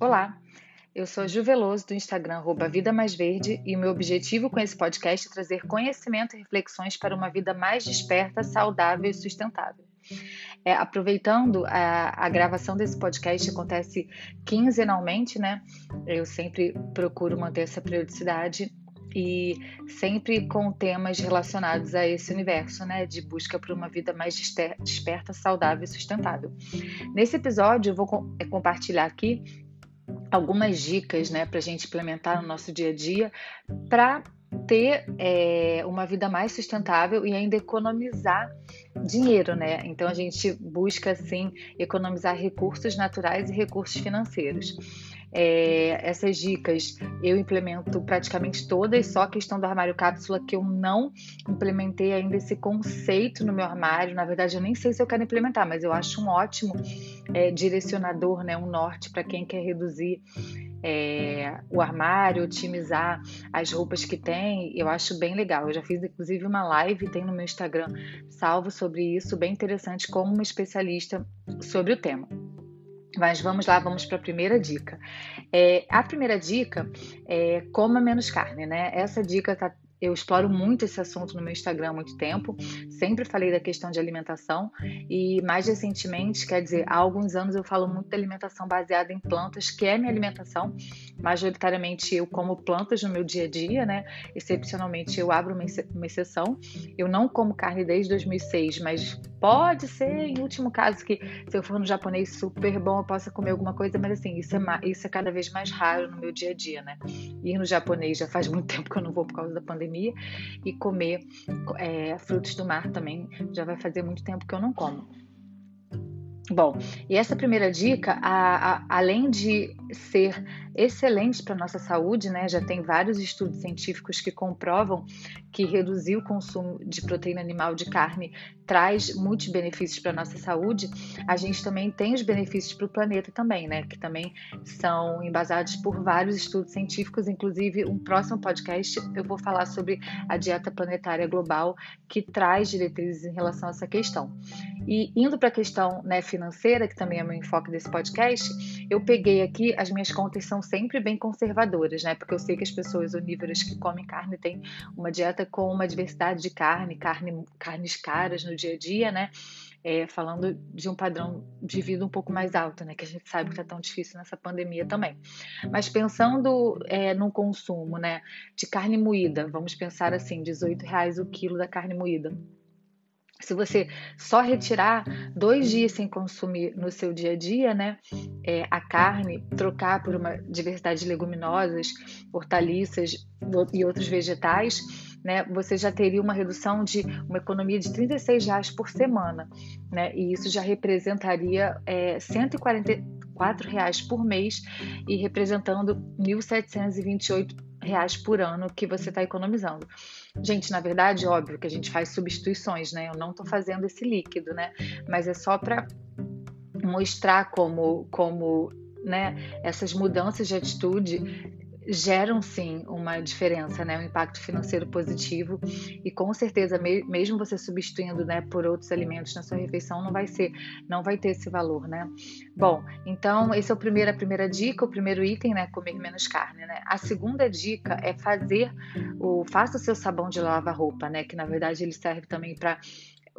Olá, eu sou a Ju Veloso do Instagram arroba Vida Mais Verde e o meu objetivo com esse podcast é trazer conhecimento e reflexões para uma vida mais desperta, saudável e sustentável. É, aproveitando a, a, gravação desse podcast acontece quinzenalmente, né? Eu sempre procuro manter essa periodicidade e sempre com temas relacionados a esse universo, né, de busca por uma vida mais desperta, saudável e sustentável. Nesse episódio, eu vou é, compartilhar aqui algumas dicas, né, para a gente implementar no nosso dia a dia para ter é, uma vida mais sustentável e ainda economizar dinheiro, né? Então a gente busca assim economizar recursos naturais e recursos financeiros. É, essas dicas eu implemento praticamente todas, só a questão do armário cápsula que eu não implementei ainda esse conceito no meu armário. Na verdade, eu nem sei se eu quero implementar, mas eu acho um ótimo é, direcionador, né, um norte para quem quer reduzir é, o armário, otimizar as roupas que tem, eu acho bem legal. Eu já fiz inclusive uma live, tem no meu Instagram salvo sobre isso, bem interessante, como uma especialista sobre o tema. Mas vamos lá, vamos para a primeira dica. É, a primeira dica é coma menos carne, né? Essa dica está eu exploro muito esse assunto no meu Instagram há muito tempo, sempre falei da questão de alimentação e mais recentemente, quer dizer, há alguns anos eu falo muito da alimentação baseada em plantas, que é minha alimentação. Majoritariamente eu como plantas no meu dia a dia, né? Excepcionalmente eu abro uma exceção. Eu não como carne desde 2006, mas pode ser, em último caso, que se eu for no japonês super bom eu possa comer alguma coisa, mas assim, isso é, isso é cada vez mais raro no meu dia a dia, né? Ir no japonês já faz muito tempo que eu não vou por causa da pandemia pandemia e comer é, frutos do mar também já vai fazer muito tempo que eu não como. Bom, e essa primeira dica, a, a, além de ser excelente para a nossa saúde, né? Já tem vários estudos científicos que comprovam que reduzir o consumo de proteína animal de carne traz muitos benefícios para a nossa saúde. A gente também tem os benefícios para o planeta também, né? Que também são embasados por vários estudos científicos, inclusive um próximo podcast eu vou falar sobre a dieta planetária global que traz diretrizes em relação a essa questão. E indo para a questão né, financeira, que também é meu enfoque desse podcast, eu peguei aqui as minhas contas são sempre bem conservadoras, né? Porque eu sei que as pessoas onívoras que comem carne têm uma dieta com uma diversidade de carne, carne carnes caras no dia a dia, né? É, falando de um padrão de vida um pouco mais alto, né? Que a gente sabe que está tão difícil nessa pandemia também. Mas pensando é, no consumo, né? De carne moída, vamos pensar assim, 18 reais o quilo da carne moída. Se você só retirar dois dias sem consumir no seu dia a dia, né, é, a carne, trocar por uma diversidade de leguminosas, hortaliças e outros vegetais, né, você já teria uma redução de uma economia de 36 reais por semana, né, e isso já representaria é, 144 reais por mês e representando 1.728 reais por ano que você está economizando. Gente, na verdade, óbvio que a gente faz substituições, né? Eu não estou fazendo esse líquido, né? Mas é só para mostrar como, como né, essas mudanças de atitude geram sim uma diferença, né, um impacto financeiro positivo e com certeza mesmo você substituindo, né, por outros alimentos na sua refeição não vai ser, não vai ter esse valor, né? Bom, então esse é o primeiro, a primeira dica, o primeiro item, né, comer menos carne, né? A segunda dica é fazer o faça o seu sabão de lavar roupa, né, que na verdade ele serve também para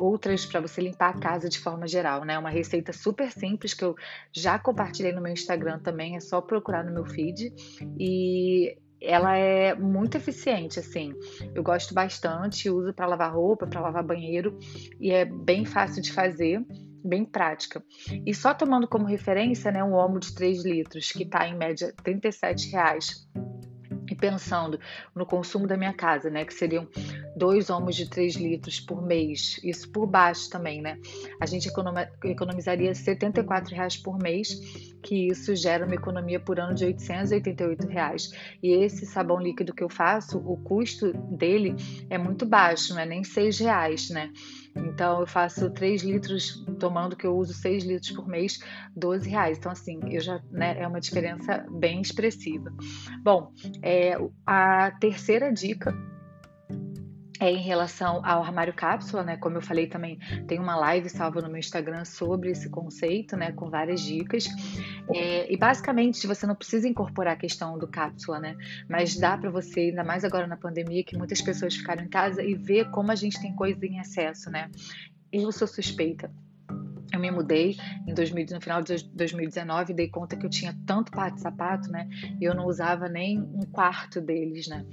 outras para você limpar a casa de forma geral, né? Uma receita super simples que eu já compartilhei no meu Instagram também, é só procurar no meu feed e ela é muito eficiente, assim. Eu gosto bastante, uso para lavar roupa, para lavar banheiro e é bem fácil de fazer, bem prática. E só tomando como referência, né, um omo de 3 litros, que está em média 37 reais e pensando no consumo da minha casa, né, que seriam dois homos de 3 litros por mês, isso por baixo também, né, a gente economizaria 74 reais por mês, que isso gera uma economia por ano de 888 reais. E esse sabão líquido que eu faço, o custo dele é muito baixo, não é nem 6 reais, né, então eu faço 3 litros, tomando que eu uso 6 litros por mês, 12 reais. Então, assim, eu já, né, é uma diferença bem expressiva. Bom, é, a terceira dica é em relação ao armário cápsula, né? Como eu falei também, tem uma live salva no meu Instagram sobre esse conceito, né? Com várias dicas. É, e basicamente você não precisa incorporar a questão do cápsula, né? Mas dá para você, ainda mais agora na pandemia, que muitas pessoas ficaram em casa e ver como a gente tem coisa em excesso, né? Eu sou suspeita. Me mudei em 2000, no final de 2019 e dei conta que eu tinha tanto par de sapato, né? E eu não usava nem um quarto deles, né?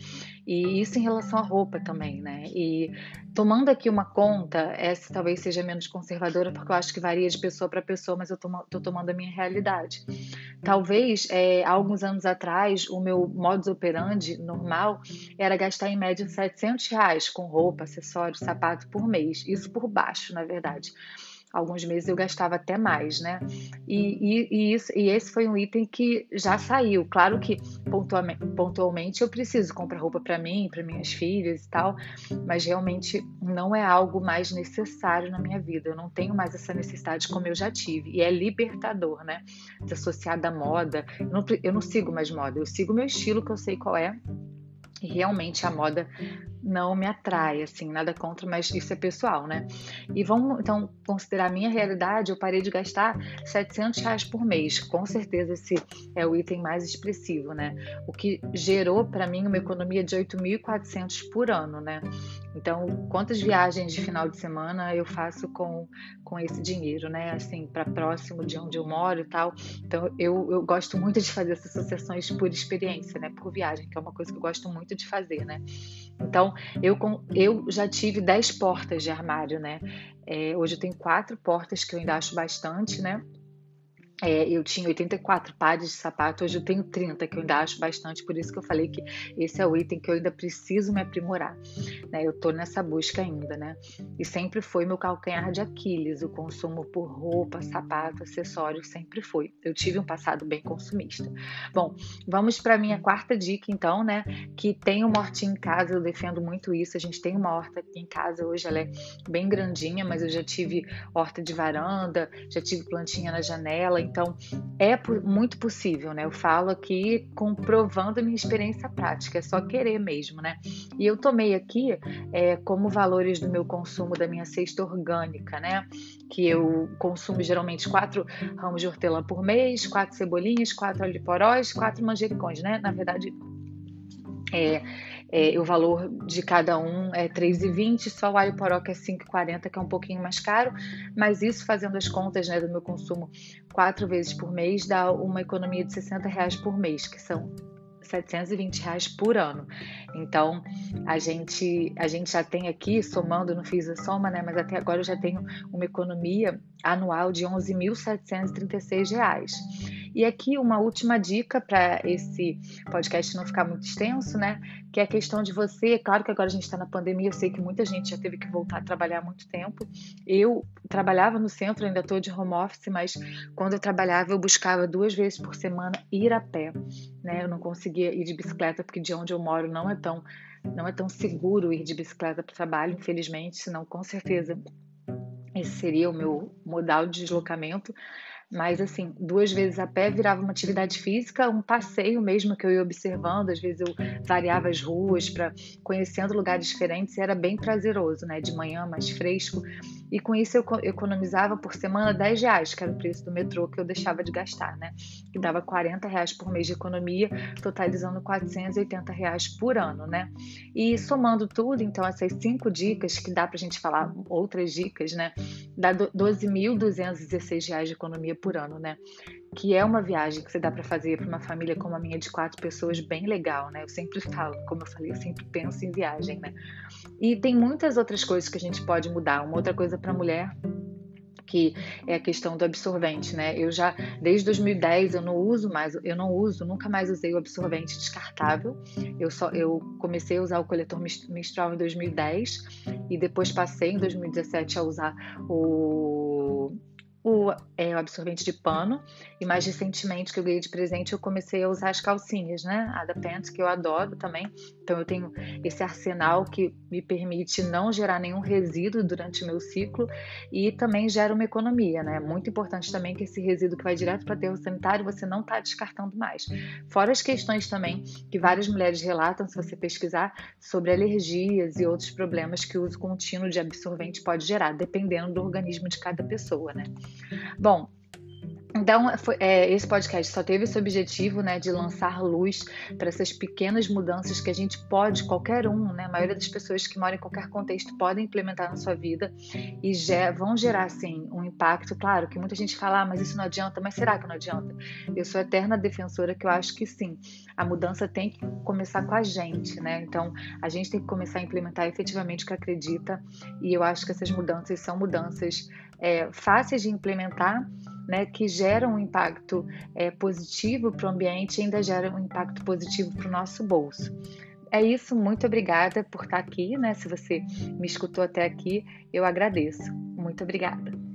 E isso em relação à roupa também, né? E tomando aqui uma conta, essa talvez seja menos conservadora, porque eu acho que varia de pessoa para pessoa, mas eu tô tomando a minha realidade. Talvez, é, há alguns anos atrás, o meu modus operandi normal era gastar em média 700 reais com roupa, acessórios, sapato por mês. Isso por baixo, na verdade alguns meses eu gastava até mais, né? E, e, e, isso, e esse foi um item que já saiu. Claro que pontualmente, eu preciso comprar roupa para mim, para minhas filhas e tal, mas realmente não é algo mais necessário na minha vida. Eu não tenho mais essa necessidade como eu já tive. E é libertador, né? Desassociado da moda. Eu não, eu não sigo mais moda, eu sigo meu estilo que eu sei qual é. E realmente a moda não me atrai, assim, nada contra, mas isso é pessoal, né? E vamos então considerar a minha realidade. Eu parei de gastar 700 reais por mês. Com certeza esse é o item mais expressivo, né? O que gerou para mim uma economia de 8.400 por ano, né? Então, quantas viagens de final de semana eu faço com, com esse dinheiro, né? Assim, para próximo de onde eu moro e tal. Então, eu, eu gosto muito de fazer essas associações por experiência, né? Por viagem, que é uma coisa que eu gosto muito de fazer, né? Então, eu, eu já tive 10 portas de armário, né? É, hoje eu tenho quatro portas que eu ainda acho bastante, né? É, eu tinha 84 pares de sapato, hoje eu tenho 30, que eu ainda acho bastante, por isso que eu falei que esse é o item que eu ainda preciso me aprimorar. Né? Eu estou nessa busca ainda, né? E sempre foi meu calcanhar de Aquiles, o consumo por roupa, sapato, acessórios, sempre foi. Eu tive um passado bem consumista. Bom, vamos para minha quarta dica, então, né? Que tem uma hortinha em casa, eu defendo muito isso. A gente tem uma horta aqui em casa hoje, ela é bem grandinha, mas eu já tive horta de varanda, já tive plantinha na janela então, é muito possível, né? Eu falo aqui comprovando minha experiência prática, é só querer mesmo, né? E eu tomei aqui é, como valores do meu consumo da minha cesta orgânica, né? Que eu consumo geralmente quatro ramos de hortelã por mês, quatro cebolinhas, quatro alho porós, quatro manjericões, né? Na verdade, é, é, o valor de cada um é 3,20, só o alho que é 5,40, que é um pouquinho mais caro, mas isso fazendo as contas né, do meu consumo quatro vezes por mês dá uma economia de 60 reais por mês, que são 720 reais por ano. Então, a gente, a gente já tem aqui, somando, não fiz a soma, né? Mas até agora eu já tenho uma economia anual de 11.736 reais. E aqui uma última dica para esse podcast não ficar muito extenso, né? Que é a questão de você. Claro que agora a gente está na pandemia, eu sei que muita gente já teve que voltar a trabalhar há muito tempo. Eu trabalhava no centro, ainda estou de home office, mas quando eu trabalhava, eu buscava duas vezes por semana ir a pé. Né? Eu não conseguia ir de bicicleta, porque de onde eu moro não é tão, não é tão seguro ir de bicicleta para o trabalho, infelizmente, senão com certeza esse seria o meu modal de deslocamento. Mas, assim, duas vezes a pé virava uma atividade física, um passeio mesmo que eu ia observando. Às vezes eu variava as ruas para conhecendo lugares diferentes e era bem prazeroso, né? De manhã, mais fresco. E com isso eu economizava por semana 10 reais, que era o preço do metrô que eu deixava de gastar, né? Que dava 40 reais por mês de economia, totalizando 480 reais por ano, né? E somando tudo, então, essas cinco dicas, que dá para a gente falar outras dicas, né? Dá 12.216 reais de economia por ano, né? Que é uma viagem que você dá para fazer para uma família como a minha de quatro pessoas bem legal, né? Eu sempre falo, como eu falei, eu sempre penso em viagem, né? E tem muitas outras coisas que a gente pode mudar. Uma outra coisa para mulher que é a questão do absorvente, né? Eu já desde 2010 eu não uso mais, eu não uso, nunca mais usei o absorvente descartável. Eu só eu comecei a usar o coletor menstrual em 2010 e depois passei em 2017 a usar o o, é, o absorvente de pano e mais recentemente que eu ganhei de presente eu comecei a usar as calcinhas, né? A da Pants que eu adoro também. Então eu tenho esse arsenal que me permite não gerar nenhum resíduo durante o meu ciclo e também gera uma economia, né? Muito importante também que esse resíduo que vai direto para o aterro sanitário você não está descartando mais. Fora as questões também que várias mulheres relatam, se você pesquisar, sobre alergias e outros problemas que o uso contínuo de absorvente pode gerar, dependendo do organismo de cada pessoa, né? Bom, então, foi, é, esse podcast só teve esse objetivo, né, de lançar luz para essas pequenas mudanças que a gente pode, qualquer um, né, a maioria das pessoas que moram em qualquer contexto podem implementar na sua vida e já, vão gerar, assim, um impacto. Claro que muita gente fala, ah, mas isso não adianta, mas será que não adianta? Eu sou eterna defensora que eu acho que sim. A mudança tem que começar com a gente, né? Então, a gente tem que começar a implementar efetivamente o que acredita e eu acho que essas mudanças são mudanças é, fáceis de implementar, né, que geram um impacto é, positivo para o ambiente ainda geram um impacto positivo para o nosso bolso. É isso, muito obrigada por estar aqui, né? Se você me escutou até aqui, eu agradeço. Muito obrigada.